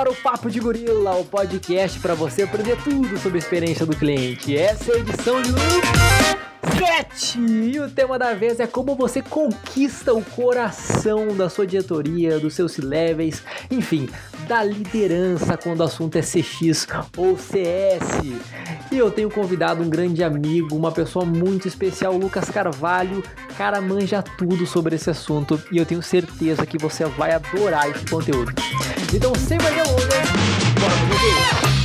para o Papo de Gorila, o podcast para você aprender tudo sobre a experiência do cliente. Essa é a edição de 7! E o tema da vez é como você conquista o coração da sua diretoria, dos seus levels, enfim, da liderança quando o assunto é CX ou CS. E eu tenho convidado um grande amigo, uma pessoa muito especial, Lucas Carvalho. Cara, manja tudo sobre esse assunto e eu tenho certeza que você vai adorar esse conteúdo. Então, sem mais delongas, bora pro!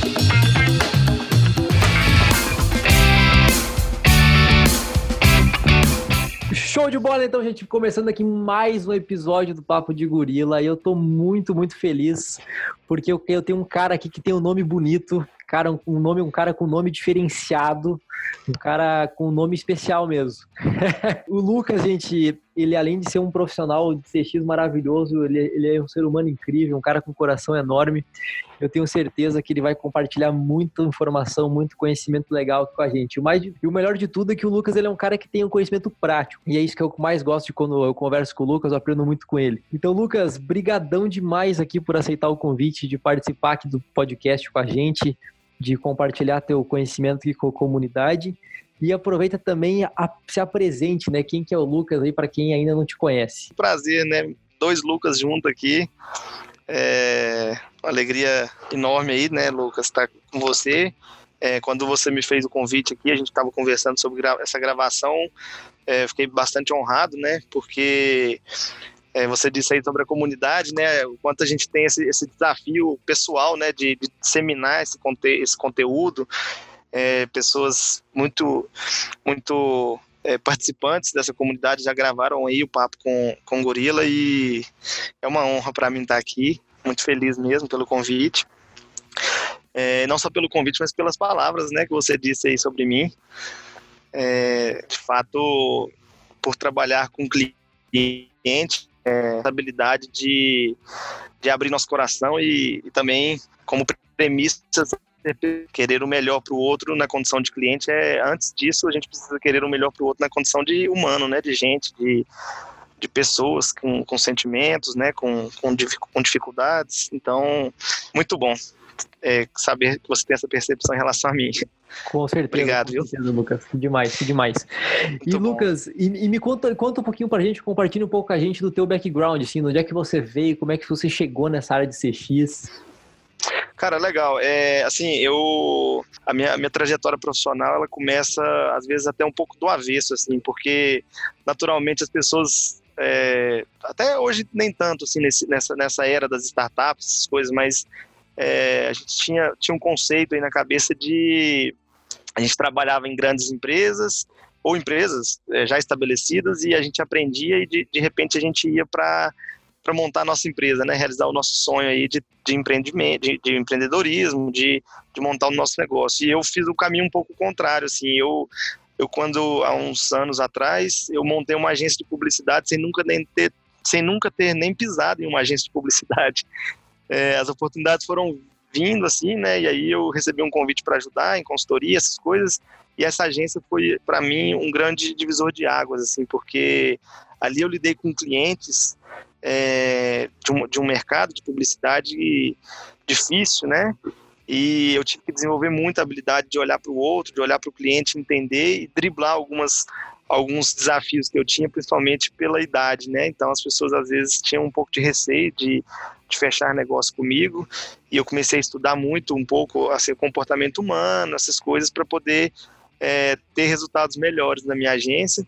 Show de bola, então, gente. Começando aqui mais um episódio do Papo de Gorila. E eu tô muito, muito feliz porque eu, eu tenho um cara aqui que tem um nome bonito, cara, um nome, um cara com nome diferenciado, um cara com nome especial mesmo. o Lucas, gente, ele além de ser um profissional de CX maravilhoso, ele, ele é um ser humano incrível, um cara com um coração enorme. Eu tenho certeza que ele vai compartilhar muita informação, muito conhecimento legal com a gente. O mais, e o melhor de tudo é que o Lucas ele é um cara que tem um conhecimento prático. E é isso que eu mais gosto de quando eu converso com o Lucas, eu aprendo muito com ele. Então, Lucas, brigadão demais aqui por aceitar o convite de participar aqui do podcast com a gente de compartilhar teu conhecimento aqui com a comunidade. E aproveita também a se apresente, né? Quem que é o Lucas aí para quem ainda não te conhece. Prazer, né? Dois Lucas juntos aqui. É uma alegria enorme aí, né, Lucas, estar tá com você. É, quando você me fez o convite aqui, a gente estava conversando sobre gra essa gravação. É, fiquei bastante honrado, né? Porque é, você disse aí sobre a comunidade, né? O quanto a gente tem esse, esse desafio pessoal, né? De, de disseminar esse, conte esse conteúdo. É, pessoas muito, muito é, participantes dessa comunidade já gravaram aí o papo com, com o Gorila e é uma honra para mim estar aqui. Muito feliz mesmo pelo convite. É, não só pelo convite, mas pelas palavras, né? Que você disse aí sobre mim. É, de fato, por trabalhar com cliente, é, habilidade de, de abrir nosso coração e, e também, como premissa, querer o melhor para o outro na condição de cliente é antes disso a gente precisa querer o melhor para o outro na condição de humano né de gente de, de pessoas com, com sentimentos né com, com, com dificuldades então muito bom é, saber que você tem essa percepção em relação a mim. Com certeza. Obrigado, com certeza, Lucas. Que demais, que demais. Muito e, bom. Lucas, e, e, me conta, conta um pouquinho pra gente, compartilha um pouco com a gente do teu background, assim, onde é que você veio, como é que você chegou nessa área de CX. Cara, legal. É, assim, eu a minha, minha trajetória profissional ela começa às vezes até um pouco do avesso, assim, porque naturalmente as pessoas é, até hoje nem tanto assim nesse, nessa nessa era das startups, essas coisas, mas é, a gente tinha, tinha um conceito aí na cabeça de a gente trabalhava em grandes empresas ou empresas é, já estabelecidas e a gente aprendia e de, de repente a gente ia para para montar a nossa empresa, né, realizar o nosso sonho aí de, de empreendimento, de, de empreendedorismo, de, de montar o nosso negócio. E eu fiz o caminho um pouco contrário, assim, eu eu quando há uns anos atrás eu montei uma agência de publicidade sem nunca nem ter sem nunca ter nem pisado em uma agência de publicidade é, as oportunidades foram vindo assim, né? E aí eu recebi um convite para ajudar em consultoria, essas coisas. E essa agência foi para mim um grande divisor de águas, assim, porque ali eu lidei com clientes é, de, um, de um mercado de publicidade difícil, né? E eu tive que desenvolver muita habilidade de olhar para o outro, de olhar para o cliente, entender e driblar algumas alguns desafios que eu tinha, principalmente pela idade, né? Então as pessoas às vezes tinham um pouco de receio de, de fechar negócio comigo e eu comecei a estudar muito um pouco assim, comportamento humano, essas coisas para poder é, ter resultados melhores na minha agência.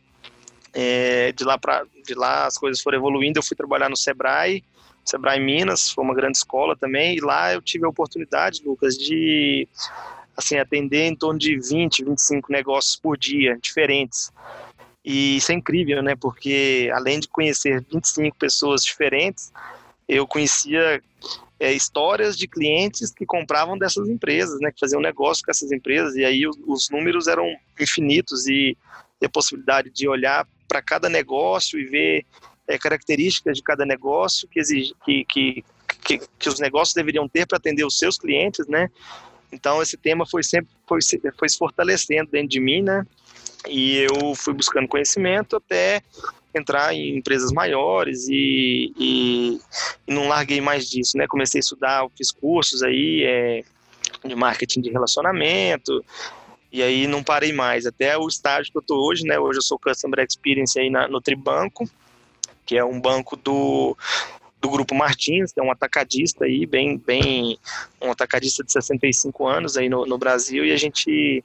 É, de lá para de lá as coisas foram evoluindo. Eu fui trabalhar no Sebrae, Sebrae Minas, foi uma grande escola também e lá eu tive a oportunidade, Lucas, de assim atender em torno de 20, 25 negócios por dia diferentes. E isso é incrível, né? Porque além de conhecer 25 pessoas diferentes, eu conhecia é, histórias de clientes que compravam dessas empresas, né? Que faziam negócio com essas empresas. E aí os, os números eram infinitos e, e, a possibilidade de olhar para cada negócio e ver é, características de cada negócio que, exige, que, que, que, que os negócios deveriam ter para atender os seus clientes, né? Então esse tema foi sempre foi, foi se fortalecendo dentro de mim, né? E eu fui buscando conhecimento até entrar em empresas maiores e, e, e, não larguei mais disso, né? Comecei a estudar, fiz cursos aí é, de marketing de relacionamento e aí não parei mais, até o estágio que eu tô hoje, né? Hoje eu sou Customer Experience aí na, no Tribanco, que é um banco do, do Grupo Martins, que é um atacadista aí, bem, bem, um atacadista de 65 anos aí no, no Brasil, e a gente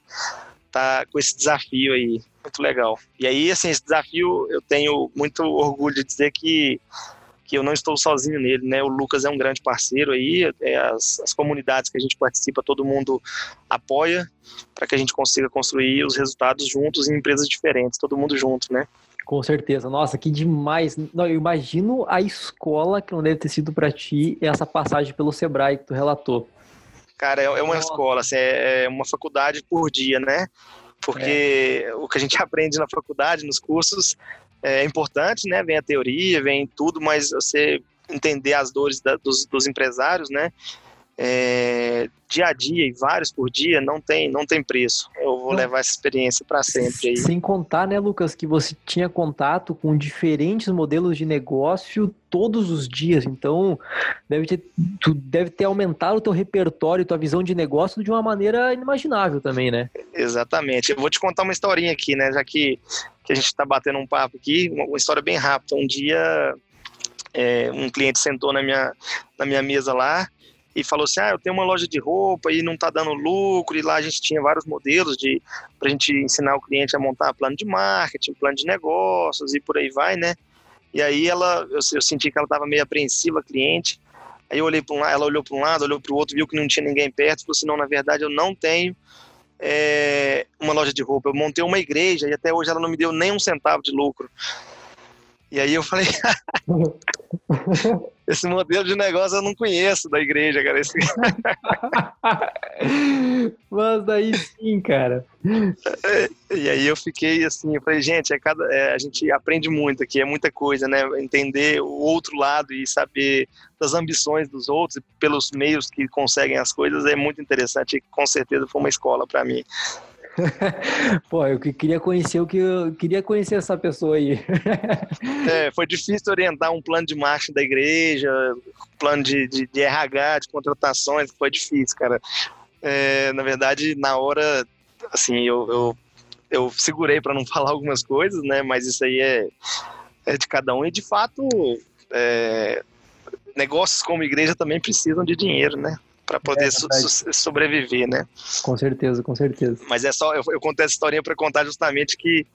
tá com esse desafio aí, muito legal. E aí, assim, esse desafio eu tenho muito orgulho de dizer que que eu não estou sozinho nele, né? O Lucas é um grande parceiro aí, é as, as comunidades que a gente participa, todo mundo apoia para que a gente consiga construir os resultados juntos em empresas diferentes, todo mundo junto, né? Com certeza. Nossa, que demais. Não, eu imagino a escola que não deve ter sido para ti essa passagem pelo Sebrae que tu relatou. Cara, é, é uma escola, assim, é, é uma faculdade por dia, né? Porque é. o que a gente aprende na faculdade, nos cursos, é importante, né? Vem a teoria, vem tudo, mas você entender as dores da, dos, dos, empresários, né? É, dia a dia e vários por dia não tem não tem preço. Eu vou não. levar essa experiência para sempre. Aí. Sem contar, né, Lucas, que você tinha contato com diferentes modelos de negócio todos os dias. Então, deve ter, tu deve ter aumentado o teu repertório, tua visão de negócio de uma maneira inimaginável também, né? Exatamente. Eu vou te contar uma historinha aqui, né? Já que, que a gente está batendo um papo aqui, uma, uma história bem rápida. Um dia, é, um cliente sentou na minha, na minha mesa lá e falou assim: Ah, eu tenho uma loja de roupa e não está dando lucro. E lá a gente tinha vários modelos de para a gente ensinar o cliente a montar plano de marketing, plano de negócios e por aí vai, né? E aí ela, eu, eu senti que ela estava meio apreensiva, cliente. Aí eu olhei para um lado, ela olhou para um lado, olhou para o outro, viu que não tinha ninguém perto, falou assim: Não, na verdade eu não tenho é, uma loja de roupa. Eu montei uma igreja e até hoje ela não me deu nem um centavo de lucro. E aí eu falei, esse modelo de negócio eu não conheço da igreja, cara. Esse... Mas daí sim, cara. E aí eu fiquei assim, eu falei, gente, é cada, é, a gente aprende muito aqui, é muita coisa, né? Entender o outro lado e saber das ambições dos outros pelos meios que conseguem as coisas é muito interessante. E com certeza foi uma escola para mim. Pô, eu queria conhecer o que eu queria conhecer essa pessoa aí. é, foi difícil orientar um plano de marketing da igreja, plano de, de, de RH, de contratações, foi difícil, cara. É, na verdade, na hora, assim, eu, eu, eu segurei para não falar algumas coisas, né? Mas isso aí é, é de cada um e de fato. É, negócios como igreja também precisam de dinheiro, né? Para poder é so, sobreviver, né? Com certeza, com certeza. Mas é só, eu, eu contei essa historinha para contar justamente que,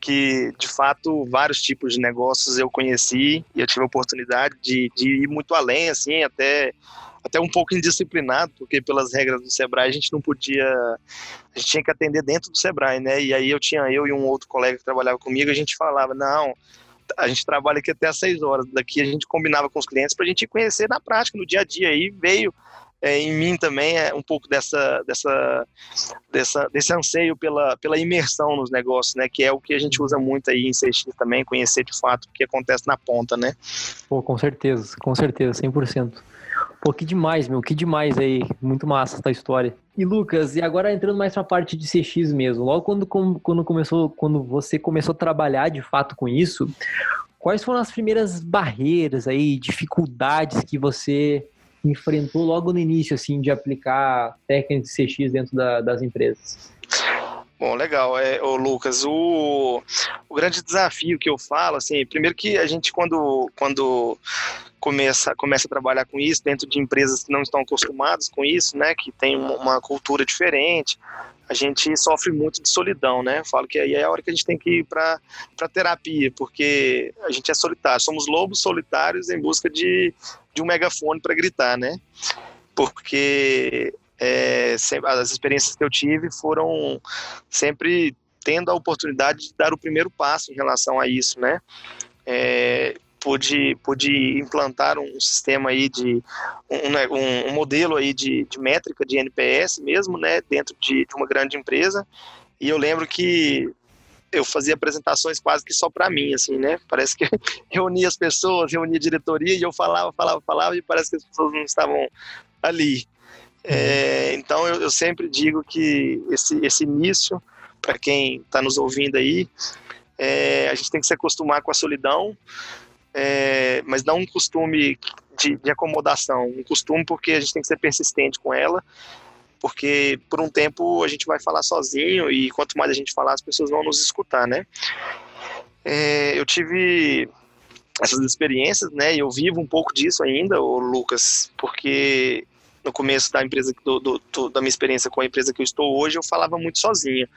que, de fato, vários tipos de negócios eu conheci e eu tive a oportunidade de, de ir muito além, assim, até até um pouco indisciplinado, porque pelas regras do Sebrae a gente não podia, a gente tinha que atender dentro do Sebrae, né? E aí eu tinha eu e um outro colega que trabalhava comigo, a gente falava, não, a gente trabalha aqui até às seis horas, daqui a gente combinava com os clientes para a gente conhecer na prática, no dia a dia, aí veio é, em mim também é um pouco dessa, dessa, dessa, desse anseio pela, pela imersão nos negócios, né? Que é o que a gente usa muito aí em CX também, conhecer de fato o que acontece na ponta, né? Pô, com certeza, com certeza, 100%. Pô, que demais, meu, que demais aí. Muito massa essa história. E Lucas, e agora entrando mais pra parte de CX mesmo, logo quando, quando começou, quando você começou a trabalhar de fato com isso, quais foram as primeiras barreiras aí, dificuldades que você enfrentou logo no início, assim, de aplicar técnicas de CX dentro da, das empresas? Bom, legal. É, ô Lucas, o, o grande desafio que eu falo, assim, primeiro que a gente quando, quando começa, começa a trabalhar com isso dentro de empresas que não estão acostumadas com isso, né, que tem uma cultura diferente, a gente sofre muito de solidão, né? Eu falo que aí é a hora que a gente tem que ir para terapia, porque a gente é solitário, somos lobos solitários em busca de, de um megafone para gritar, né? Porque é, as experiências que eu tive foram sempre tendo a oportunidade de dar o primeiro passo em relação a isso, né? É, pude, pude implantar um sistema aí de um, né, um, um modelo aí de, de, métrica de NPS mesmo, né, dentro de, de uma grande empresa. E eu lembro que eu fazia apresentações quase que só para mim, assim, né? Parece que reunia as pessoas, reunia a diretoria e eu falava, falava, falava e parece que as pessoas não estavam ali. É, então eu, eu, sempre digo que esse, esse início, para quem está nos ouvindo aí, é, a gente tem que se acostumar com a solidão, é, mas não um costume de, de, acomodação, um costume porque a gente tem que ser persistente com ela, porque por um tempo a gente vai falar sozinho e quanto mais a gente falar, as pessoas vão nos escutar, né? É, eu tive essas experiências, né? E eu vivo um pouco disso ainda, o Lucas, porque no começo da empresa do, do, do, da minha experiência com a empresa que eu estou hoje, eu falava muito sozinho.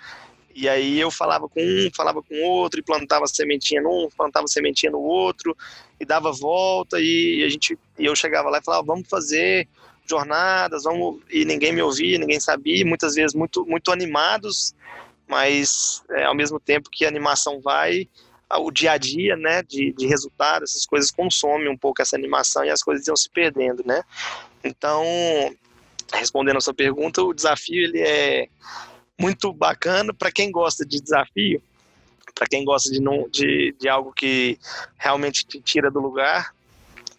E aí eu falava com um, falava com outro, e plantava sementinha num, plantava sementinha no outro, e dava volta, e a gente, e eu chegava lá e falava, vamos fazer jornadas, vamos, e ninguém me ouvia, ninguém sabia, muitas vezes muito, muito animados, mas é, ao mesmo tempo que a animação vai, o dia a dia, né, de, de resultado, essas coisas consomem um pouco essa animação e as coisas iam se perdendo, né. Então, respondendo a sua pergunta, o desafio ele é muito bacana para quem gosta de desafio, para quem gosta de, de, de algo que realmente te tira do lugar.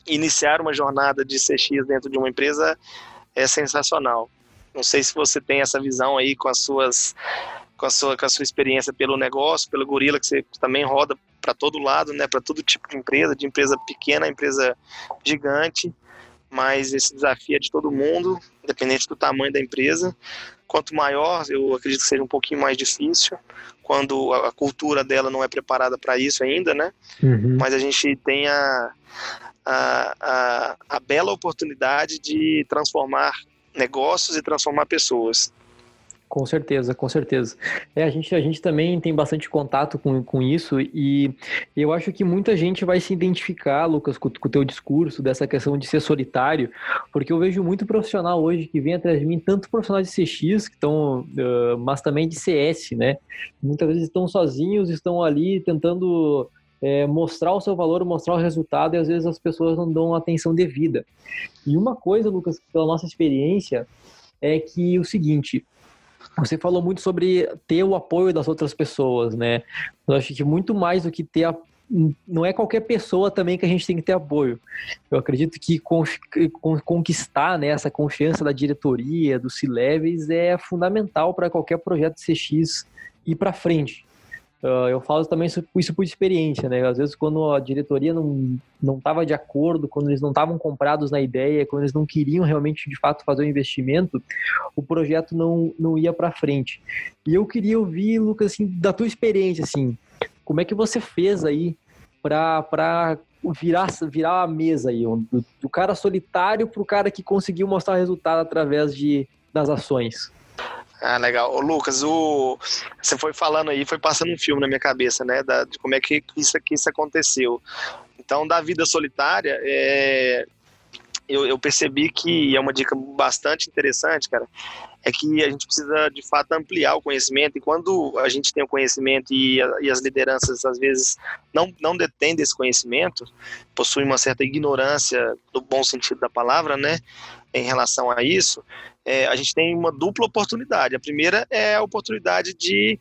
Iniciar uma jornada de CX dentro de uma empresa é sensacional. Não sei se você tem essa visão aí com as suas com a sua, com a sua experiência pelo negócio, pelo gorila, que você também roda para todo lado, né, para todo tipo de empresa, de empresa pequena a empresa gigante, mas esse desafio é de todo mundo, independente do tamanho da empresa. Quanto maior, eu acredito que seja um pouquinho mais difícil, quando a, cultura dela não é preparada para isso ainda, né? Uhum. Mas a gente tem a, a, a, a bela oportunidade de transformar negócios e transformar pessoas. Com certeza, com certeza. É, a gente, a gente também tem bastante contato com, com isso e eu acho que muita gente vai se identificar, Lucas, com, o teu discurso dessa questão de ser solitário, porque eu vejo muito profissional hoje que vem atrás de mim, tanto profissionais de CX que estão, uh, mas também de CS, né? Muitas vezes estão sozinhos, estão ali tentando é, mostrar o seu valor, mostrar o resultado e às vezes as pessoas não dão atenção devida. E uma coisa, Lucas, pela nossa experiência, é que o seguinte, você falou muito sobre ter o apoio das outras pessoas, né? Eu acho que muito mais do que ter a não é qualquer pessoa também que a gente tem que ter apoio. Eu acredito que conquistar né, essa confiança da diretoria, dos C-Levels, é fundamental para qualquer projeto CX ir para frente. Uh, eu falo também isso, por experiência, né? Às vezes quando a diretoria não estava de acordo, quando eles não estavam comprados na ideia, quando eles não queriam realmente de fato fazer o um investimento, o projeto não não ia para frente. E eu queria ouvir, Lucas, assim, da tua experiência, assim, como é que você fez aí para virar virar a mesa aí, do, do cara solitário para o cara que conseguiu mostrar resultado através de das ações? Ah, legal. Ô, Lucas, o... você foi falando aí, foi passando um filme na minha cabeça, né? Da, de como é que isso, que isso aconteceu. Então, da vida solitária, é... eu, eu percebi que é uma dica bastante interessante, cara, é que a gente precisa de fato ampliar o conhecimento e quando a gente tem o conhecimento e, a, e as lideranças às vezes não, não detêm desse conhecimento, possuem uma certa ignorância no bom sentido da palavra, né, em relação a isso, é, a gente tem uma dupla oportunidade. A primeira é a oportunidade de,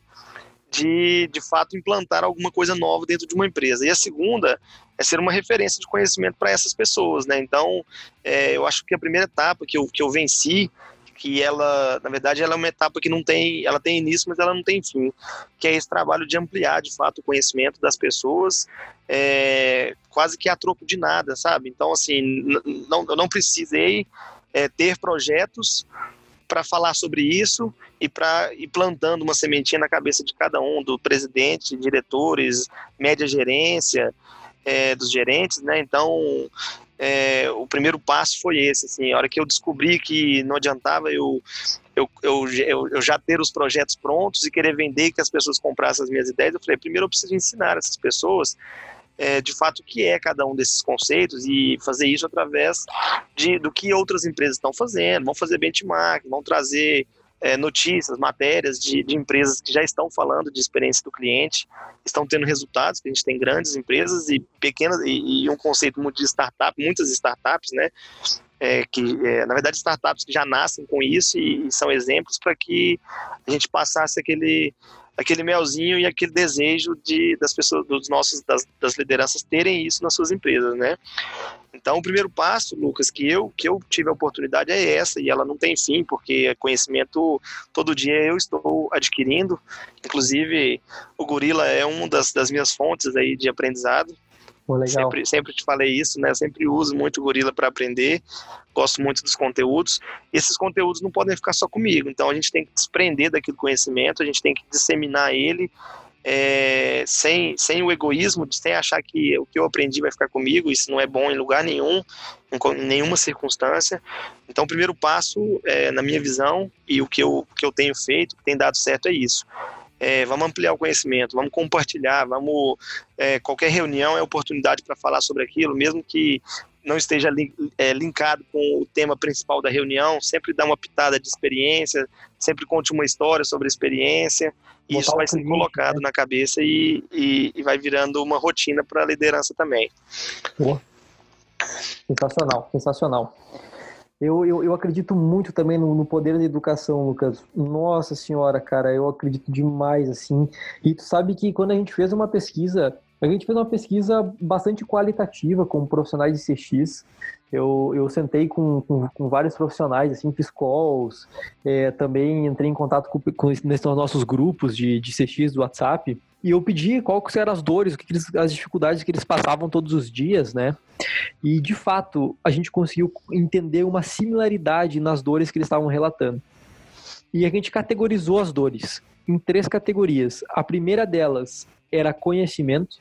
de, de fato, implantar alguma coisa nova dentro de uma empresa. E a segunda é ser uma referência de conhecimento para essas pessoas, né? Então, é, eu acho que a primeira etapa que eu, que eu venci que ela, na verdade, ela é uma etapa que não tem, ela tem início, mas ela não tem fim, que é esse trabalho de ampliar, de fato, o conhecimento das pessoas, é, quase que a troco de nada, sabe? Então, assim, não, eu não precisei é, ter projetos para falar sobre isso e para ir plantando uma sementinha na cabeça de cada um, do presidente, diretores, média gerência, é, dos gerentes, né? Então, é, o primeiro passo foi esse, assim, a hora que eu descobri que não adiantava eu, eu, eu, eu, já ter os projetos prontos e querer vender que as pessoas comprassem as minhas ideias, eu falei, primeiro eu preciso ensinar essas pessoas é, de fato o que é cada um desses conceitos e fazer isso através de, do que outras empresas estão fazendo, vão fazer benchmark, vão trazer é, notícias, matérias de, de, empresas que já estão falando de experiência do cliente, estão tendo resultados, que a gente tem grandes empresas e pequenas, e, e um conceito muito de startup, muitas startups, né, é, que é, na verdade startups que já nascem com isso e, e são exemplos para que a gente passasse aquele aquele melzinho e aquele desejo de das pessoas, dos nossos, das, das lideranças terem isso nas suas empresas, né? Então, o primeiro passo, Lucas, que eu que eu tive a oportunidade é essa e ela não tem fim, porque conhecimento todo dia eu estou adquirindo. Inclusive, o Gorila é uma das, das minhas fontes aí de aprendizado. Sempre, sempre te falei isso, né? Sempre uso muito o Gorila para aprender, gosto muito dos conteúdos. Esses conteúdos não podem ficar só comigo, então a gente tem que desprender daquele conhecimento, a gente tem que disseminar ele é, sem, sem o egoísmo, sem achar que o que eu aprendi vai ficar comigo, isso não é bom em lugar nenhum, em nenhuma circunstância. Então, o primeiro passo, é, na minha visão, e o que eu, que eu tenho feito, que tem dado certo, é isso. É, vamos ampliar o conhecimento, vamos compartilhar, vamos é, qualquer reunião é oportunidade para falar sobre aquilo, mesmo que não esteja é, linkado com o tema principal da reunião, sempre dá uma pitada de experiência, sempre conte uma história sobre a experiência, e isso vai sendo colocado né? na cabeça e, e, e, vai virando uma rotina para a liderança também. Pô. Sensacional, sensacional. Eu, eu, eu acredito muito também no, no, poder da educação, Lucas. Nossa senhora, cara, eu acredito demais, assim. E tu sabe que quando a gente fez uma pesquisa, a gente fez uma pesquisa bastante qualitativa com profissionais de CX. Eu, eu sentei com, com, com vários profissionais, assim, fiz calls, é, também entrei em contato com, com nesses nossos grupos de, de CX do WhatsApp. E eu pedi quais eram as dores, o que eles, as dificuldades que eles passavam todos os dias, né? E de fato, a gente conseguiu entender uma similaridade nas dores que eles estavam relatando. E a gente categorizou as dores em três categorias. A primeira delas era conhecimento,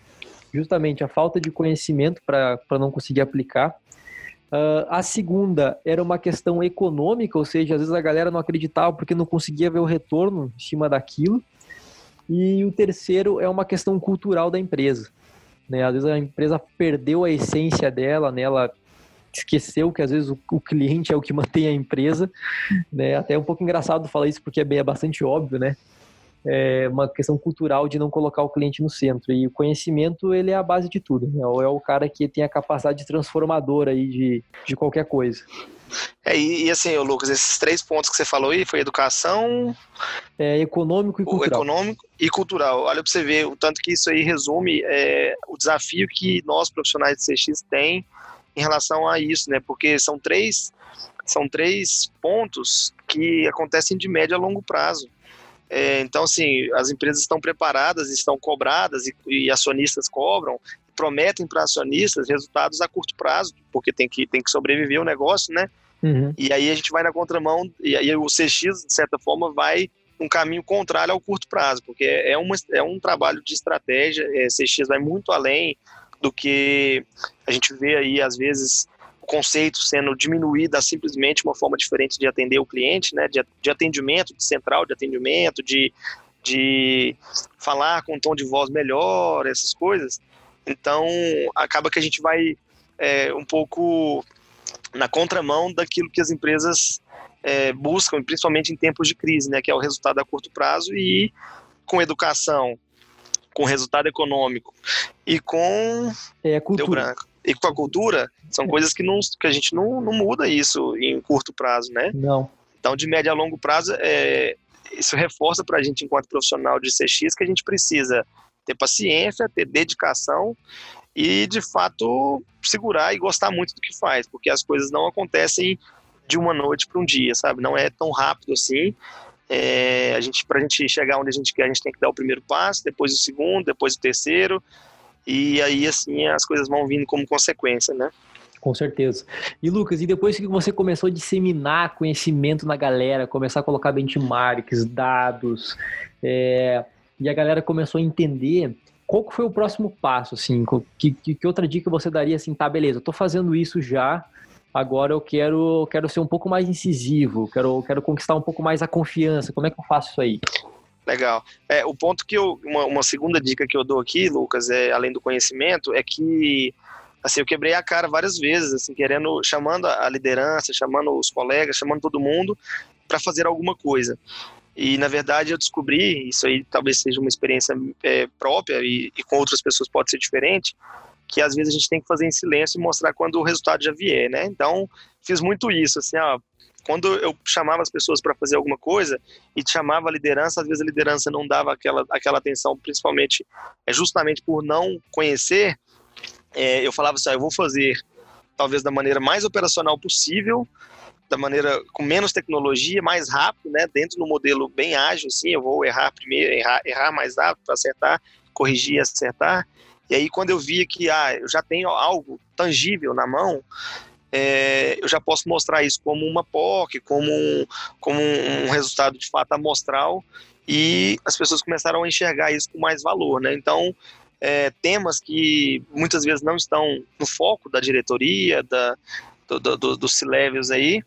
justamente a falta de conhecimento para não conseguir aplicar. Uh, a segunda era uma questão econômica, ou seja, às vezes a galera não acreditava porque não conseguia ver o retorno em cima daquilo. E o terceiro é uma questão cultural da empresa. Né? Às vezes a empresa perdeu a essência dela, né? ela esqueceu que às vezes o, o cliente é o que mantém a empresa. Né? Até é um pouco engraçado falar isso porque é, bem, é bastante óbvio, né? É uma questão cultural de não colocar o cliente no centro. E o conhecimento, ele é a base de tudo. Né? É o cara que tem a capacidade transformadora aí de, de qualquer coisa. É, e, e, assim, Lucas, esses três pontos que você falou aí foi educação, é, econômico e cultural. Econômico e cultural. Olha para você ver o tanto que isso aí resume é, o desafio que nós profissionais de CX tem em relação a isso, né? Porque são três são três pontos que acontecem de médio a longo prazo. É, então, assim, as empresas estão preparadas, estão cobradas e, e acionistas cobram, prometem para acionistas resultados a curto prazo, porque tem que, tem que sobreviver o negócio, né? Uhum. E aí a gente vai na contramão, e aí o CX, de certa forma, vai um caminho contrário ao curto prazo, porque é, uma, é um trabalho de estratégia, é, CX vai muito além do que a gente vê aí, às vezes, conceito sendo diminuído a simplesmente uma forma diferente de atender o cliente, né, de, de atendimento, de central de atendimento, de, de falar com um tom de voz melhor, essas coisas. Então, acaba que a gente vai é, um pouco na contramão daquilo que as empresas é, buscam, principalmente em tempos de crise, né, que é o resultado a curto prazo e com educação, com resultado econômico e com é, cultura. E com a cultura são é. coisas que, não, que a gente não, não muda isso em curto prazo, né? Não. Então, de médio a longo prazo, é, isso reforça para a gente, enquanto profissional de CX, que a gente precisa ter paciência, ter dedicação e, de fato, segurar e gostar muito do que faz, porque as coisas não acontecem de uma noite para um dia, sabe? Não é tão rápido assim. É, a gente, para a gente chegar onde a gente quer, a gente tem que dar o primeiro passo, depois o segundo, depois o terceiro, e aí assim as coisas vão vindo como consequência, né? Com certeza. E Lucas, e depois que você começou a disseminar conhecimento na galera, começar a colocar benchmarks, dados, é, e a galera começou a entender qual foi o próximo passo, assim, que, que, que, outra dica você daria, assim, tá, beleza, eu tô fazendo isso já, agora eu quero, quero ser um pouco mais incisivo, quero, quero conquistar um pouco mais a confiança, como é que eu faço isso aí? Legal. É, o ponto que eu, uma, uma segunda dica que eu dou aqui, Lucas, é, além do conhecimento, é que assim, eu quebrei a cara várias vezes, assim, querendo, chamando a liderança, chamando os colegas, chamando todo mundo para fazer alguma coisa. E, na verdade, eu descobri, isso aí talvez seja uma experiência é, própria e, e, com outras pessoas pode ser diferente, que às vezes a gente tem que fazer em silêncio e mostrar quando o resultado já vier, né? Então, fiz muito isso, assim, ó, quando eu chamava as pessoas para fazer alguma coisa e chamava a liderança, às vezes a liderança não dava aquela, aquela atenção, principalmente é justamente por não conhecer. É, eu falava assim: ah, eu vou fazer talvez da maneira mais operacional possível, da maneira com menos tecnologia, mais rápido, né? Dentro do modelo bem ágil, assim, eu vou errar primeiro, errar, errar mais rápido para acertar, corrigir e acertar. E aí quando eu via que ah, eu já tenho algo tangível na mão, é, eu já posso mostrar isso como uma POC, como um, como um resultado de fato amostral e as pessoas começaram a enxergar isso com mais valor, né? Então, é, temas que muitas vezes não estão no foco da diretoria, da, do, do, dos C-levels aí,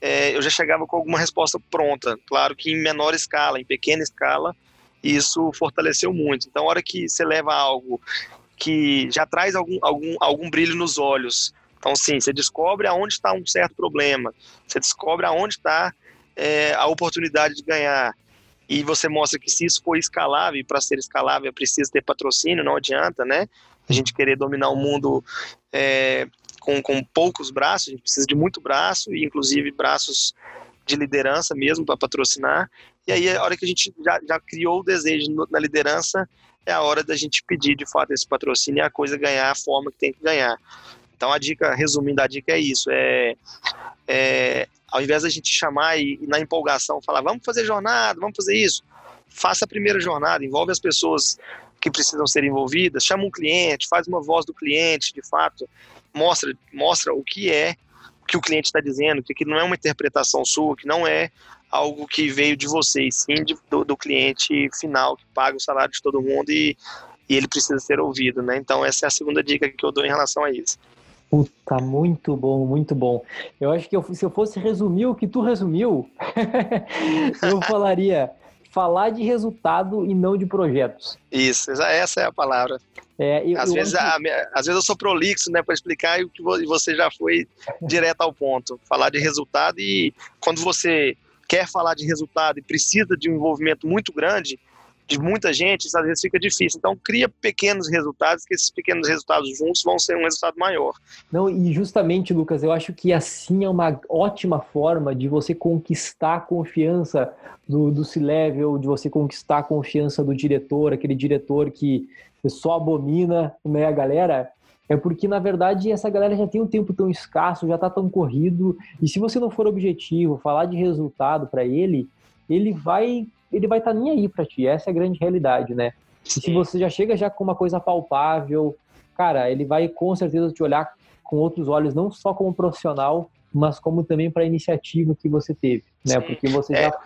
é, eu já chegava com alguma resposta pronta. Claro que em menor escala, em pequena escala, isso fortaleceu muito. Então, a hora que você leva algo que já traz algum, algum, algum brilho nos olhos, então, sim, você descobre aonde está um certo problema, você descobre aonde está é, a oportunidade de ganhar, e você mostra que se isso for escalável, e para ser escalável é preciso ter patrocínio, não adianta, né? A gente querer dominar o mundo é, com, com poucos braços, a gente precisa de muito braço, e inclusive braços de liderança mesmo para patrocinar. E aí, a hora que a gente já, já criou o desejo na liderança, é a hora da gente pedir de fato esse patrocínio e a coisa ganhar a forma que tem que ganhar. Então, a dica, resumindo, a dica é isso: é, é ao invés da gente chamar e, e, na empolgação falar, vamos fazer jornada, vamos fazer isso, faça a primeira jornada, envolve as pessoas que precisam ser envolvidas, chama um cliente, faz uma voz do cliente, de fato, mostra, mostra o que é que o cliente está dizendo, que não é uma interpretação sua, que não é algo que veio de vocês, sim de, do, do, cliente final que paga o salário de todo mundo e, e ele precisa ser ouvido, né? Então essa é a segunda dica que eu dou em relação a isso. Puta, muito bom, muito bom. Eu acho que eu, se eu fosse resumir o que tu resumiu, eu falaria falar de resultado e não de projetos. Isso, essa é a palavra. É, eu, às, eu vezes, a, às vezes eu sou prolixo, né, para explicar e você já foi direto ao ponto. Falar de resultado e quando você quer falar de resultado e precisa de um envolvimento muito grande, de muita gente, às vezes fica difícil. Então, cria pequenos resultados, que esses pequenos resultados juntos vão ser um resultado maior. Não, e justamente, Lucas, eu acho que assim é uma ótima forma de você conquistar a confiança do, do C-Level, de você conquistar a confiança do diretor, aquele diretor que só abomina né, a galera. É porque, na verdade, essa galera já tem um tempo tão escasso, já está tão corrido, e se você não for objetivo, falar de resultado para ele, ele vai ele vai estar tá nem aí para ti. Essa é a grande realidade, né? E se você já chega já com uma coisa palpável, cara, ele vai com certeza te olhar com outros olhos, não só como profissional, mas como também para a iniciativa que você teve, né? Sim. Porque você é. já,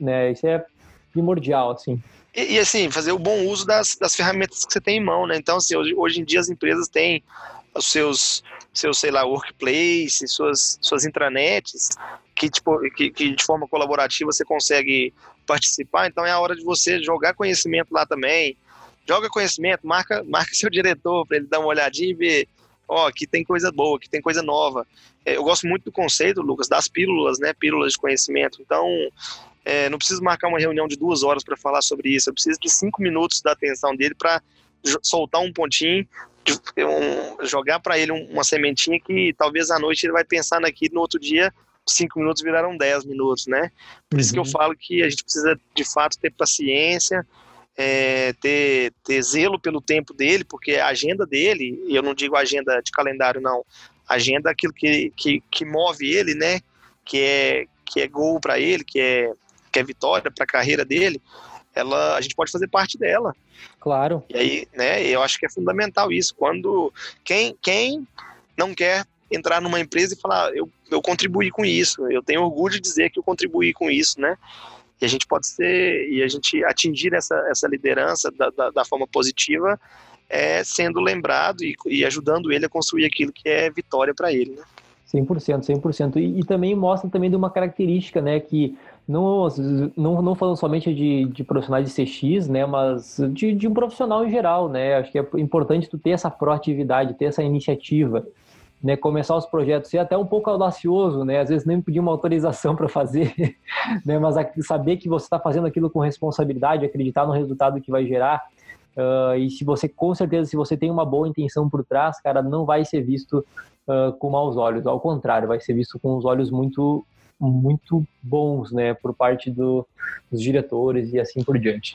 né? Isso é primordial, assim. E, e, assim, fazer o bom uso das, das ferramentas que você tem em mão, né? Então, assim, hoje, hoje em dia as empresas têm os seus, seus sei lá, workplace, suas, suas intranets, que, tipo, que, que de forma colaborativa você consegue participar, então é a hora de você jogar conhecimento lá também. Joga conhecimento, marca, marca seu diretor para ele dar uma olhadinha e ver, ó, oh, aqui tem coisa boa, aqui tem coisa nova. É, eu gosto muito do conceito, Lucas, das pílulas, né? Pílulas de conhecimento. Então, é, não preciso marcar uma reunião de duas horas para falar sobre isso. Eu preciso de cinco minutos da atenção dele para soltar um pontinho, um, jogar para ele uma sementinha que talvez à noite ele vai pensar naquilo no outro dia cinco minutos viraram dez minutos, né? Por uhum. isso que eu uhum. falo que a gente precisa, de fato, ter paciência, é, ter, ter zelo pelo tempo dele, porque a agenda dele, e eu não digo agenda de calendário, não, agenda é aquilo que, que, que move ele, né? Que é, que é gol para ele, que é, que é vitória para a carreira dele, ela, a gente pode fazer parte dela. Claro. E aí, né, eu acho que é fundamental isso. Quando quem, quem não quer entrar numa empresa e falar, eu, eu contribuí com isso, eu tenho orgulho de dizer que eu contribuí com isso, né? E a gente pode ser, e a gente atingir essa, essa liderança da, da, da forma positiva é sendo lembrado e, e, ajudando ele a construir aquilo que é vitória para ele, né? 100%, 100%. E, e também mostra também de uma característica, né, que não, não, não falando somente de, de profissionais de CX, né, mas de, de um profissional em geral, né, acho que é importante tu ter essa proatividade, ter essa iniciativa, né, começar os projetos, ser até um pouco audacioso, né, às vezes nem pedir uma autorização para fazer, né, mas saber que você está fazendo aquilo com responsabilidade, acreditar no resultado que vai gerar, uh, e se você, com certeza, se você tem uma boa intenção por trás, cara, não vai ser visto uh, com maus olhos, ao contrário, vai ser visto com os olhos muito muito bons, né, por parte do, dos diretores e assim por diante.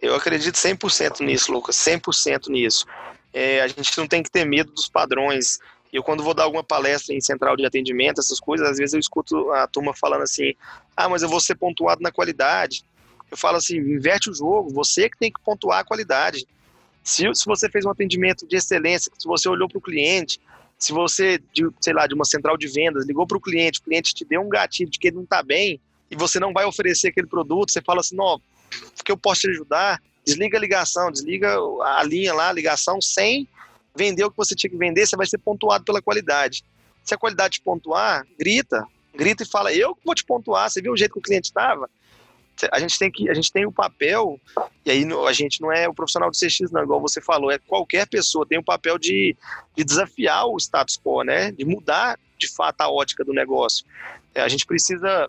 Eu acredito 100% nisso, Lucas, 100% nisso. É, a gente não tem que ter medo dos padrões. Eu, quando vou dar alguma palestra em central de atendimento, essas coisas, às vezes eu escuto a turma falando assim: ah, mas eu vou ser pontuado na qualidade. Eu falo assim: inverte o jogo, você que tem que pontuar a qualidade. Se, se você fez um atendimento de excelência, se você olhou para o cliente, se você, de, sei lá, de uma central de vendas, ligou para o cliente, o cliente te deu um gatilho de que ele não está bem e você não vai oferecer aquele produto, você fala assim, não, que eu posso te ajudar, desliga a ligação, desliga a linha lá, a ligação, sem vender o que você tinha que vender, você vai ser pontuado pela qualidade. Se a qualidade te pontuar, grita, grita e fala, eu vou te pontuar, você viu o jeito que o cliente estava? A gente tem que a gente tem o papel e aí a gente não é o profissional do CX não igual você falou é qualquer pessoa tem o papel de, de desafiar o status quo né? De mudar de fato a ótica do negócio. É, a gente precisa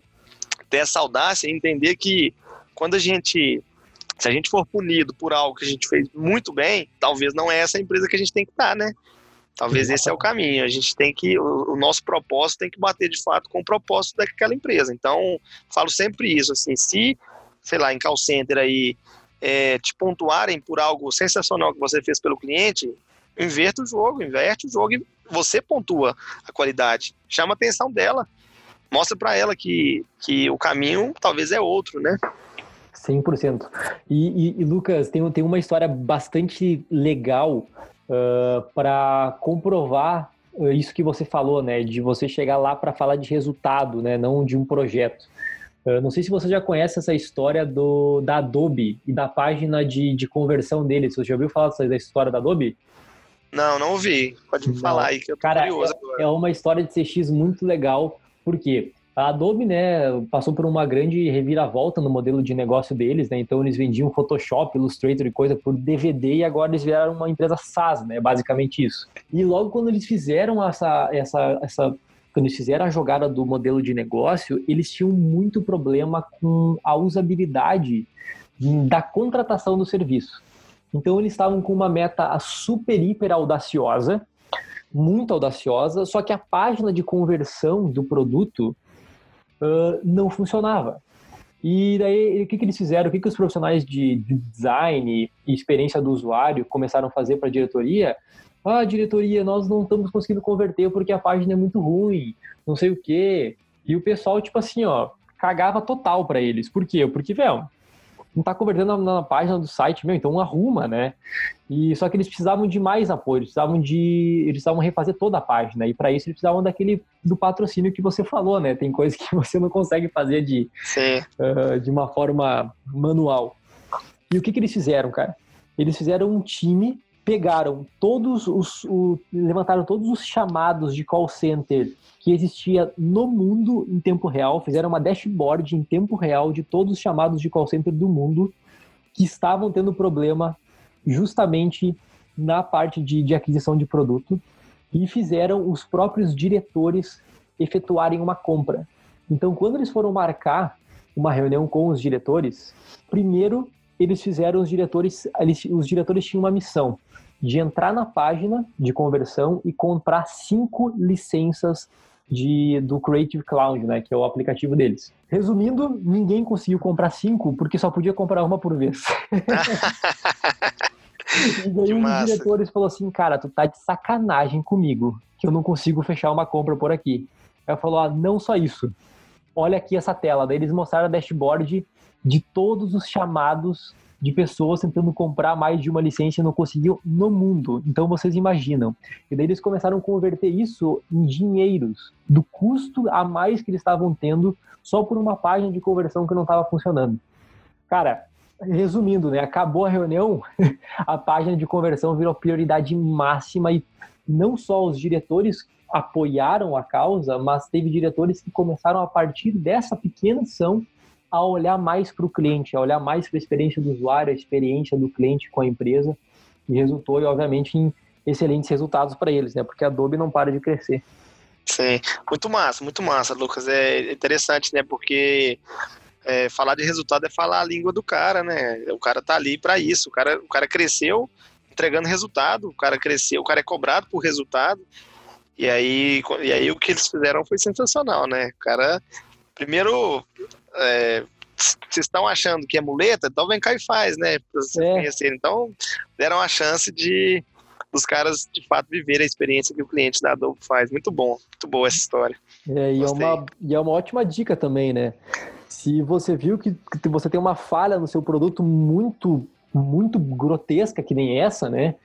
ter essa audácia e entender que quando a gente se a gente for punido por algo que a gente fez muito bem talvez não é essa empresa que a gente tem que estar né Talvez esse é o caminho. A gente tem que, o, o, nosso propósito tem que bater de fato com o propósito daquela empresa. Então, falo sempre isso, assim, se, sei lá, em call center aí, é, te pontuarem por algo sensacional que você fez pelo cliente, inverta o jogo, inverte o jogo e você pontua a qualidade. Chama a atenção dela. Mostra para ela que, que o caminho talvez é outro, né? 100%. E, e, e Lucas, tem, tem uma história bastante legal uh, para comprovar isso que você falou, né, de você chegar lá para falar de resultado, né, não de um projeto. Uh, não sei se você já conhece essa história do, da Adobe e da página de, de conversão deles. Você já ouviu falar dessa história da Adobe? Não, não ouvi. Pode me falar aí que eu tô Cara, curioso. É, é uma história de CX muito legal, porque a Adobe, né, passou por uma grande reviravolta no modelo de negócio deles, né? Então eles vendiam Photoshop, Illustrator e coisa por DVD e agora eles viraram uma empresa SaaS, né? Basicamente isso. E logo quando eles fizeram essa essa essa quando eles fizeram a jogada do modelo de negócio, eles tinham muito problema com a usabilidade da contratação do serviço. Então eles estavam com uma meta super hiper audaciosa, muito audaciosa, só que a página de conversão do produto uh, não funcionava. E daí, o que, que eles fizeram? O que, que os profissionais de, de design e experiência do usuário começaram a fazer para a diretoria? Ah, diretoria, nós não estamos conseguindo converter porque a página é muito ruim, não sei o quê. E o pessoal, tipo assim, ó, cagava total para eles. Por quê? Porque, velho, não está convertendo na, na, página do site, meu, então arruma, né? E só que eles precisavam de mais apoio, eles precisavam de, eles precisavam refazer toda a página e para isso eles precisavam daquele do patrocínio que você falou, né? Tem coisas que você não consegue fazer de uh, de uma forma manual. E o que que eles fizeram, cara? Eles fizeram um time, pegaram todos os, o, levantaram todos os chamados de call center que existia no mundo em tempo real, fizeram uma dashboard em tempo real de todos os chamados de call center do mundo que estavam tendo problema justamente na parte de, de aquisição de produto e fizeram os próprios diretores efetuarem uma compra. Então, quando eles foram marcar uma reunião com os diretores, primeiro eles fizeram os diretores, eles, os diretores tinham uma missão de entrar na página de conversão e comprar cinco licenças de, do Creative Cloud, né, que é o aplicativo deles. Resumindo, ninguém conseguiu comprar cinco porque só podia comprar uma por vez. e daí um dos diretores falou assim, cara, tu tá de sacanagem comigo, que eu não consigo fechar uma compra por aqui. Eu falou, ah, não só isso. Olha aqui essa tela. Daí eles mostraram a dashboard de todos os chamados de pessoas tentando comprar mais de uma licença e não conseguiu no mundo. Então vocês imaginam. E daí eles começaram a converter isso em dinheiros, do custo a mais que eles estavam tendo só por uma página de conversão que não estava funcionando. Cara, resumindo, né, acabou a reunião, a página de conversão virou prioridade máxima e não só os diretores apoiaram a causa, mas teve diretores que começaram a partir dessa pequena ação a olhar mais para o cliente, a olhar mais para a experiência do usuário, a experiência do cliente com a empresa, e resultou, obviamente, em excelentes resultados para eles, né? Porque a Adobe não para de crescer. Sim, muito massa, muito massa, Lucas. É interessante, né? Porque é, falar de resultado é falar a língua do cara, né? O cara tá ali para isso. O cara, o cara cresceu entregando resultado. O cara cresceu, o cara é cobrado por resultado. E aí, e aí o que eles fizeram foi sensacional, né? O cara primeiro, é, vocês estão achando que é muleta, então vem cá e faz, né? Pra vocês é. conhecerem. Então, deram a chance de dos caras de fato viver a experiência que o cliente da Adobe faz. Muito bom, muito boa essa história. É, e, é uma, e é uma ótima dica também, né? Se você viu que, que você tem uma falha no seu produto muito, muito grotesca, que nem essa, né?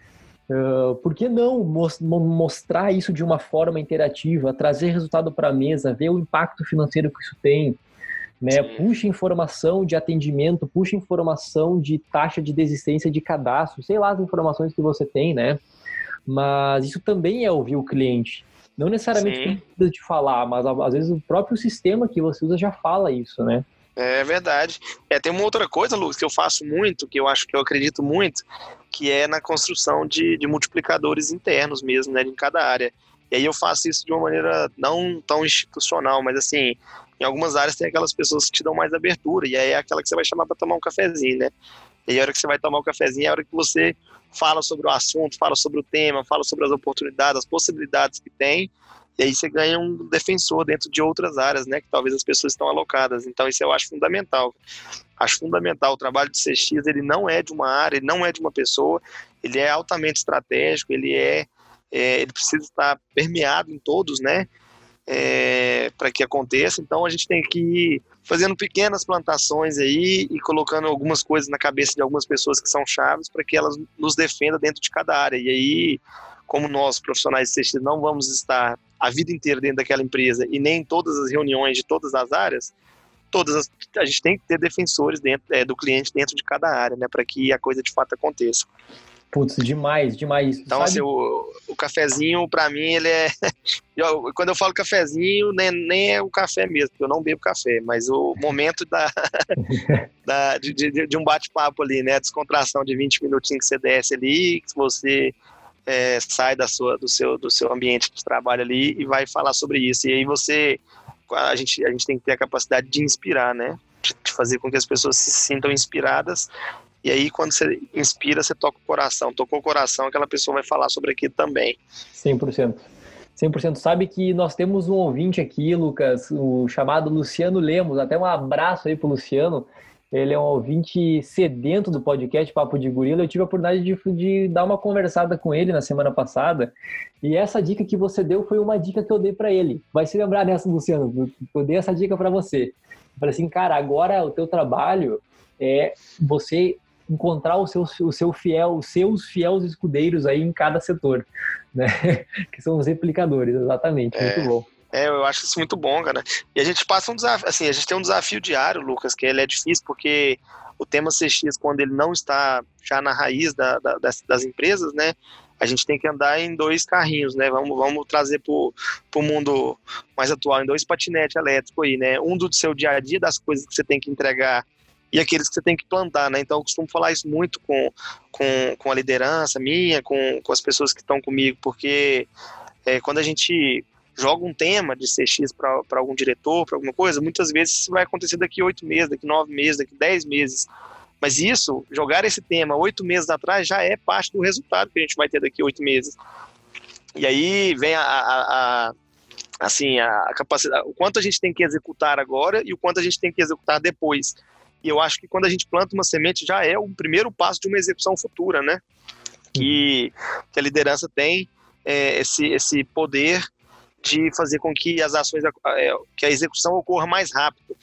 Uh, por que não mostrar isso de uma forma interativa, trazer resultado para a mesa, ver o impacto financeiro que isso tem, né? Puxa informação de atendimento, puxa informação de taxa de desistência de cadastro, sei lá as informações que você tem, né? Mas isso também é ouvir o cliente. Não necessariamente precisa de falar, mas às vezes o próprio sistema que você usa já fala isso, né? É verdade. É, tem uma outra coisa, Lucas, que eu faço muito, que eu acho que eu acredito muito, que é na construção de, de multiplicadores internos mesmo, né, em cada área. E aí eu faço isso de uma maneira não tão institucional, mas assim, em algumas áreas tem aquelas pessoas que te dão mais abertura, e aí é aquela que você vai chamar para tomar um cafezinho, né? E a hora que você vai tomar um cafezinho é a hora que você fala sobre o assunto, fala sobre o tema, fala sobre as oportunidades, as possibilidades que tem, e aí você ganha um defensor dentro de outras áreas, né, que talvez as pessoas estão alocadas. Então isso eu acho fundamental. Acho fundamental o trabalho de CX, ele não é de uma área, ele não é de uma pessoa, ele é altamente estratégico, ele é, é ele precisa estar permeado em todos, né? É, para que aconteça. Então a gente tem que ir fazendo pequenas plantações aí e colocando algumas coisas na cabeça de algumas pessoas que são chaves para que elas nos defendam dentro de cada área. E aí, como nós, profissionais de CX, não vamos estar a vida inteira dentro daquela empresa e nem em todas as reuniões de todas as áreas, todas as, a gente tem que ter defensores dentro é, do cliente dentro de cada área, né, para que a coisa de fato aconteça. Putz, demais, demais. Então, assim, o, o cafezinho, para mim, ele é. Eu, quando eu falo cafezinho, nem, nem é o café mesmo, porque eu não bebo café, mas o momento da, da de, de, de, um bate-papo ali, né? Descontração de 20 minutinhos que você desce ali, que você é, sai da sua, do, seu, do seu ambiente de trabalho ali e vai falar sobre isso. E aí você. A gente, a gente tem que ter a capacidade de inspirar, né? De fazer com que as pessoas se sintam inspiradas e aí, quando você inspira, você toca o coração. Tocou o coração, aquela pessoa vai falar sobre aquilo também. 100%. 100%. Sabe que nós temos um ouvinte aqui, Lucas, o chamado Luciano Lemos. Até um abraço aí pro Luciano. Ele é um ouvinte sedento do podcast Papo de Gorila. Eu tive a oportunidade de, de, dar uma conversada com ele na semana passada. E essa dica que você deu foi uma dica que eu dei para ele. Vai se lembrar dessa, Luciano. Eu dei essa dica para você. Eu falei assim, cara, agora o teu trabalho é você encontrar o seu, o seu fiel, os seus fiéis escudeiros aí em cada setor, né? que são os replicadores, exatamente. É, muito bom. É, eu acho isso muito bom, cara. E a gente passa um desafio, assim, a gente tem um desafio diário, Lucas, que ele é difícil porque o tema CX, quando ele não está já na raiz da, da, das, das, empresas, né? A gente tem que andar em dois carrinhos, né? Vamos, vamos trazer para o mundo mais atual, em dois patinetes elétricos aí, né? Um do seu dia a dia, das coisas que você tem que entregar e aqueles que você tem que plantar, né? Então eu costumo falar isso muito com, com, com a liderança minha, com, com as pessoas que estão comigo, porque é, quando a gente joga um tema de CX para algum diretor, para alguma coisa, muitas vezes isso vai acontecer daqui oito meses, daqui nove meses, daqui dez meses. Mas isso, jogar esse tema oito meses atrás, já é parte do resultado que a gente vai ter daqui oito meses. E aí vem a, a, a assim, a capacidade, o quanto a gente tem que executar agora e o quanto a gente tem que executar depois. E eu acho que quando a gente planta uma semente já é o primeiro passo de uma execução futura, né? Que, que a liderança tem é, esse, esse poder de fazer com que as ações, é, que a execução ocorra mais rápido.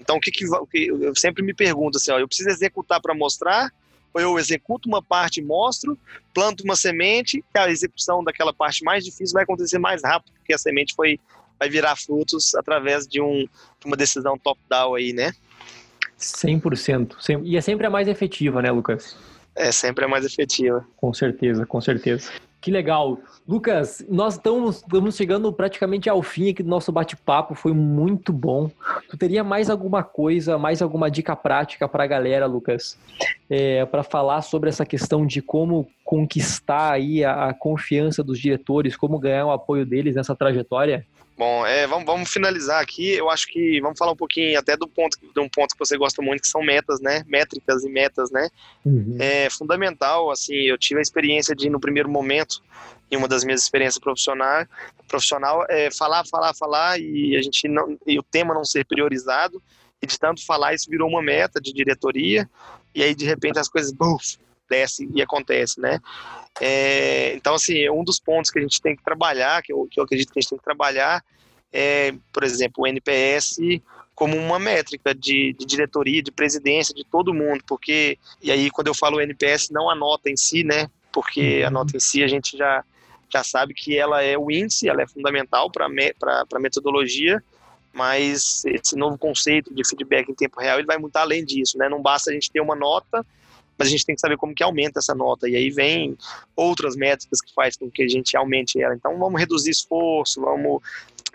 Então, o que, que eu sempre me pergunto assim, ó, eu preciso executar para mostrar, ou eu executo uma parte e mostro, planto uma semente, e a execução daquela parte mais difícil vai acontecer mais rápido, porque a semente foi, vai virar frutos através de, um, de uma decisão top-down aí, né? 100%. E é sempre a mais efetiva, né, Lucas? É sempre a mais efetiva. Com certeza, com certeza. Que legal. Lucas, nós estamos, chegando praticamente ao fim aqui do nosso bate-papo, foi muito bom. Tu teria mais alguma coisa, mais alguma dica prática para a galera, Lucas, é, para falar sobre essa questão de como conquistar aí a, a confiança dos diretores, como ganhar o apoio deles nessa trajetória? Bom, é, vamos, vamos finalizar aqui. Eu acho que vamos falar um pouquinho até do ponto, de um ponto que você gosta muito, que são metas, né? Métricas e metas, né? Uhum. É fundamental, assim, eu tive a experiência de, no primeiro momento, em uma das minhas experiências profissional, profissional é falar, falar, falar e a gente não, e o tema não ser priorizado. E de tanto falar, isso virou uma meta de diretoria. E aí, de repente, as coisas, buf, desce e acontece, né? É, então, assim, um dos pontos que a gente tem que trabalhar, que eu, que eu acredito que a gente tem que trabalhar, é, por exemplo, o NPS como uma métrica de, de, diretoria, de presidência, de todo mundo, porque, e aí quando eu falo NPS, não a nota em si, né, porque a nota em si a gente já, já sabe que ela é o índice, ela é fundamental para a metodologia, mas esse novo conceito de feedback em tempo real, ele vai muito além disso, né, não basta a gente ter uma nota mas a gente tem que saber como que aumenta essa nota. E aí vem outras métricas que faz com que a gente aumente ela. Então vamos reduzir esforço, vamos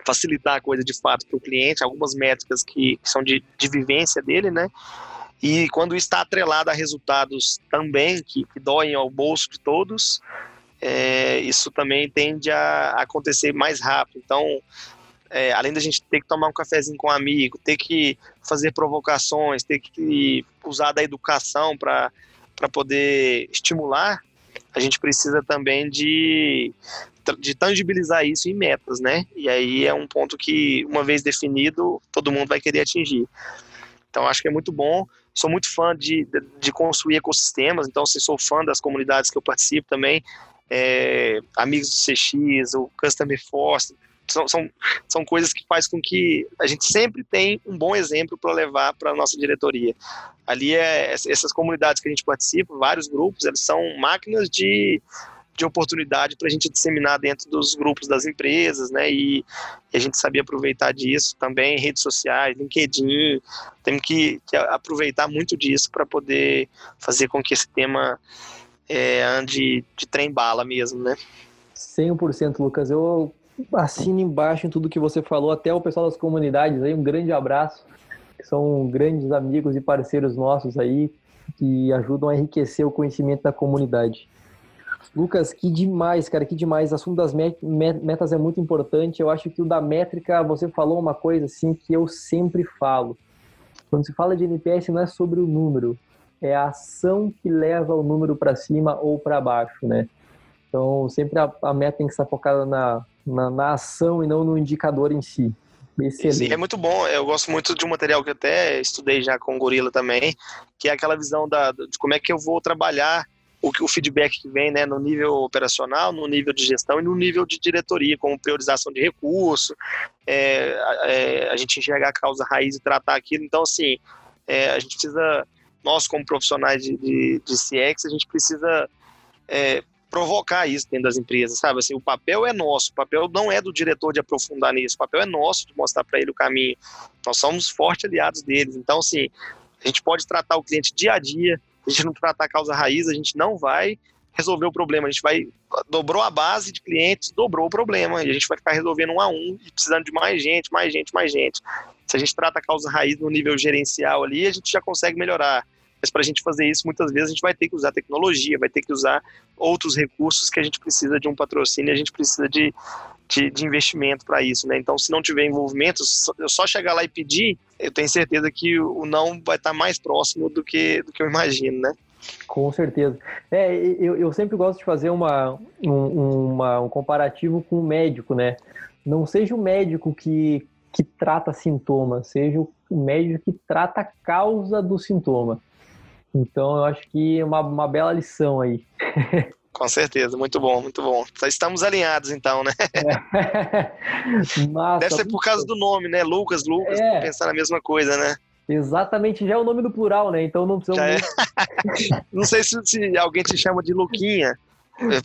facilitar a coisa de fato para o cliente, algumas métricas que, que são de, de vivência dele, né? E quando está atrelado a resultados também que, que doem ao bolso de todos, é, isso também tende a acontecer mais rápido. Então, é, além da gente ter que tomar um cafezinho com um amigo, ter que fazer provocações, ter que usar da educação para poder estimular, a gente precisa também de, de tangibilizar isso em metas, né? E aí é um ponto que, uma vez definido, todo mundo vai querer atingir. Então, acho que é muito bom. Sou muito fã de, de, de construir ecossistemas, então, se sou fã das comunidades que eu participo também, é, Amigos do CX, o Customer Force, são, são, são coisas que faz com que a gente sempre tem um bom exemplo para levar para a nossa diretoria. Ali, é, essas comunidades que a gente participa, vários grupos, eles são máquinas de, de oportunidade para a gente disseminar dentro dos grupos das empresas, né? E, e, a gente saber aproveitar disso também, redes sociais, LinkedIn, temos que, que aproveitar muito disso para poder fazer com que esse tema é, ande de trem bala mesmo, né? 100%, Lucas. Eu assina embaixo em tudo que você falou, até o pessoal das comunidades aí, um grande abraço, que são grandes amigos e parceiros nossos aí, que ajudam a enriquecer o conhecimento da comunidade. Lucas, que demais, cara, que demais. O assunto das metas é muito importante. Eu acho que o da métrica, você falou uma coisa assim que eu sempre falo. Quando se fala de NPS, não é sobre o número, é a ação que leva o número para cima ou para baixo, né? Então, sempre a, a meta tem que estar focada na, na, na ação e não no indicador em si. Excelente. É muito bom. Eu gosto muito de um material que até estudei já com o Gorila também, que é aquela visão da, de como é que eu vou trabalhar o, o feedback que vem né, no nível operacional, no nível de gestão e no nível de diretoria, como priorização de recurso, é, é, a gente enxergar a causa raiz e tratar aquilo. Então, assim, é, a gente precisa, nós como profissionais de, de, de CX, a gente precisa é, provocar isso dentro das empresas, sabe? Assim, o papel é nosso, o papel não é do diretor de aprofundar nisso, o papel é nosso de mostrar para ele o caminho. Nós somos fortes aliados deles. Então, assim, a gente pode tratar o cliente dia a dia, a gente não tratar a causa raiz, a gente não vai resolver o problema. A gente vai. Dobrou a base de clientes, dobrou o problema. E a gente vai ficar resolvendo um a um e precisando de mais gente, mais gente, mais gente. Se a gente trata a causa raiz no nível gerencial ali, a gente já consegue melhorar. Mas para a gente fazer isso, muitas vezes a gente vai ter que usar tecnologia, vai ter que usar outros recursos que a gente precisa de um patrocínio, a gente precisa de, de, de investimento para isso, né? Então, se não tiver envolvimento, eu só chegar lá e pedir, eu tenho certeza que o não vai estar mais próximo do que, do que eu imagino, né? Com certeza. É, eu, eu sempre gosto de fazer uma, um, uma, um comparativo com o médico, né? Não seja o médico que, que trata sintoma, seja o médico que trata a causa do sintoma. Então, eu acho que é uma, uma bela lição aí. Com certeza, muito bom, muito bom. Estamos alinhados então, né? É. Massa, Deve ser por causa do nome, né? Lucas, Lucas, é. pensar na mesma coisa, né? Exatamente, já é o nome do plural, né? Então não precisa. É. não sei se, se, alguém te chama de Luquinha.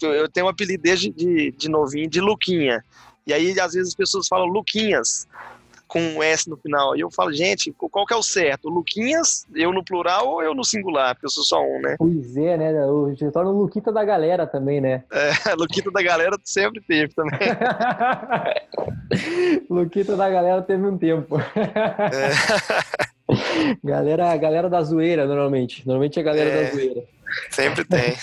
Eu, eu tenho um apelido desde de, de novinho de Luquinha. E aí, às vezes, as pessoas falam Luquinhas com um S no final. E eu falo, gente, qual que é o certo? Luquinhas, eu no plural ou eu no singular? Porque eu sou só um, né? Pois é, né? O torna o Luquita da galera também, né? É, Luquita da galera sempre teve também. Luquita da galera teve um tempo. É. galera, galera da zoeira, normalmente. Normalmente é a galera é, da zoeira. Sempre tem.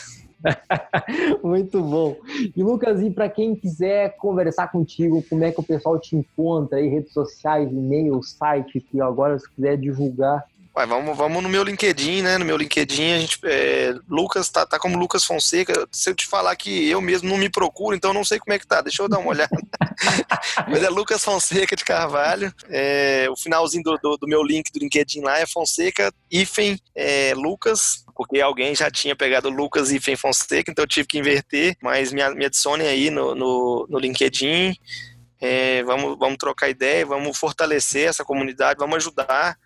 Muito bom. E Lucas, e para quem quiser conversar contigo, como é que o pessoal te encontra aí, redes sociais, e-mail, site, que agora se quiser divulgar. Vamos, vamos no meu LinkedIn, né? No meu LinkedIn, a gente. É, Lucas tá, tá como Lucas Fonseca. Se eu te falar que eu mesmo não me procuro, então eu não sei como é que tá. Deixa eu dar uma olhada. Mas é Lucas Fonseca de Carvalho. É, o finalzinho do, do, do, meu link do LinkedIn lá é Fonseca Ifen é, Lucas, porque alguém já tinha pegado Lucas Ifen Fonseca, então eu tive que inverter. Mas me, me adicione aí no, no, no LinkedIn. É, vamos, vamos trocar ideia, vamos fortalecer essa comunidade, vamos ajudar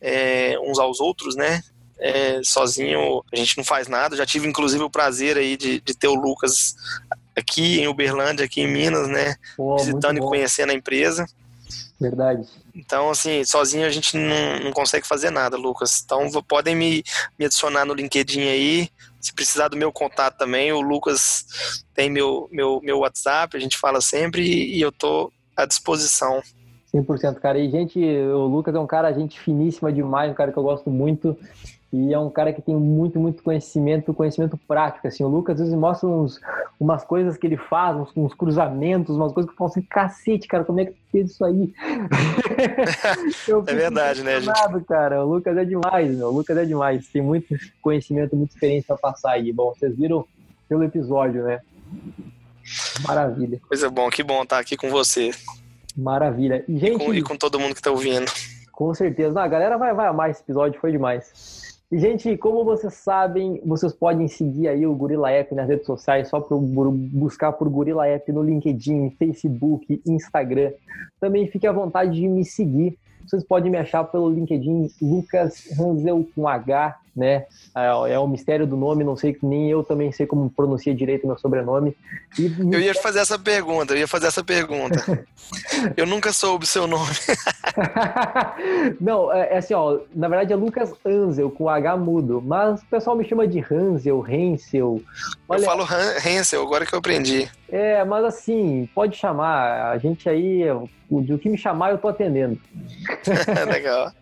é, uns aos outros, né? É, sozinho a gente não faz nada. Já tive inclusive o prazer aí de, de ter o Lucas aqui em Uberlândia, aqui em Minas, né? Pô, visitando e conhecendo a empresa. Verdade. Então, assim, sozinho a gente não, não consegue fazer nada, Lucas. Então, podem me, me adicionar no LinkedIn aí. Se precisar do meu contato também, o Lucas tem meu, meu, meu WhatsApp, a gente fala sempre e, e eu tô à disposição. 100%, cara. E, gente, o Lucas é um cara, gente finíssima demais, um cara que eu gosto muito. E é um cara que tem muito, muito conhecimento, conhecimento prático, assim. O Lucas, às vezes, mostra uns, umas coisas que ele faz, uns, uns, cruzamentos, umas coisas que eu falo assim, cacete, cara, como é que fez isso aí? é verdade, né, gente? cara. O Lucas é demais, meu. O Lucas é demais. Tem muito conhecimento, muita experiência para passar aí. Bom, vocês viram pelo episódio, né? Maravilha. Coisa bom, que bom estar aqui com você. Maravilha. E, gente, e, com, e com todo mundo que está ouvindo. Com certeza. Não, a galera vai, vai amar esse episódio, foi demais. E, gente, como vocês sabem, vocês podem seguir aí o Gorila App nas redes sociais, só por, buscar por Gorila App no LinkedIn, Facebook, Instagram. Também fique à vontade de me seguir. Vocês podem me achar pelo LinkedIn Lucas Hansel com H, né? É, é o mistério do nome, não sei, nem eu também sei como pronuncia direito meu sobrenome. E, eu ia fazer essa pergunta, eu ia fazer essa pergunta. eu nunca soube seu nome. não, é, é, assim, ó, na verdade é Lucas Hansel, com H mudo, mas o pessoal me chama de Hansel, Hensel. Olha... Eu falo Hansel, agora que eu aprendi. É, mas assim, pode chamar, a gente aí, do que me chamar eu tô atendendo. Legal.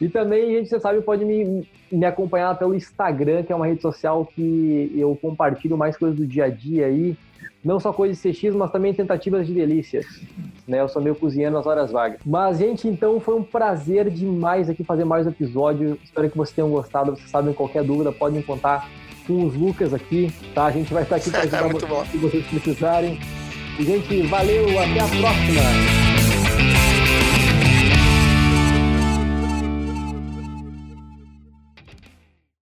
E também, gente, você sabe, pode me, me acompanhar pelo Instagram, que é uma rede social que eu compartilho mais coisas do dia a dia aí. Não só coisas de CX, mas também tentativas de delícias. Né? Eu sou meio cozinhando nas horas vagas. Mas, gente, então foi um prazer demais aqui fazer mais um episódio. Espero que vocês tenham gostado. Vocês sabem, qualquer dúvida, podem contar com os Lucas aqui, tá? A gente vai estar aqui para ajudar vocês se vocês precisarem. E, gente, valeu, até a próxima!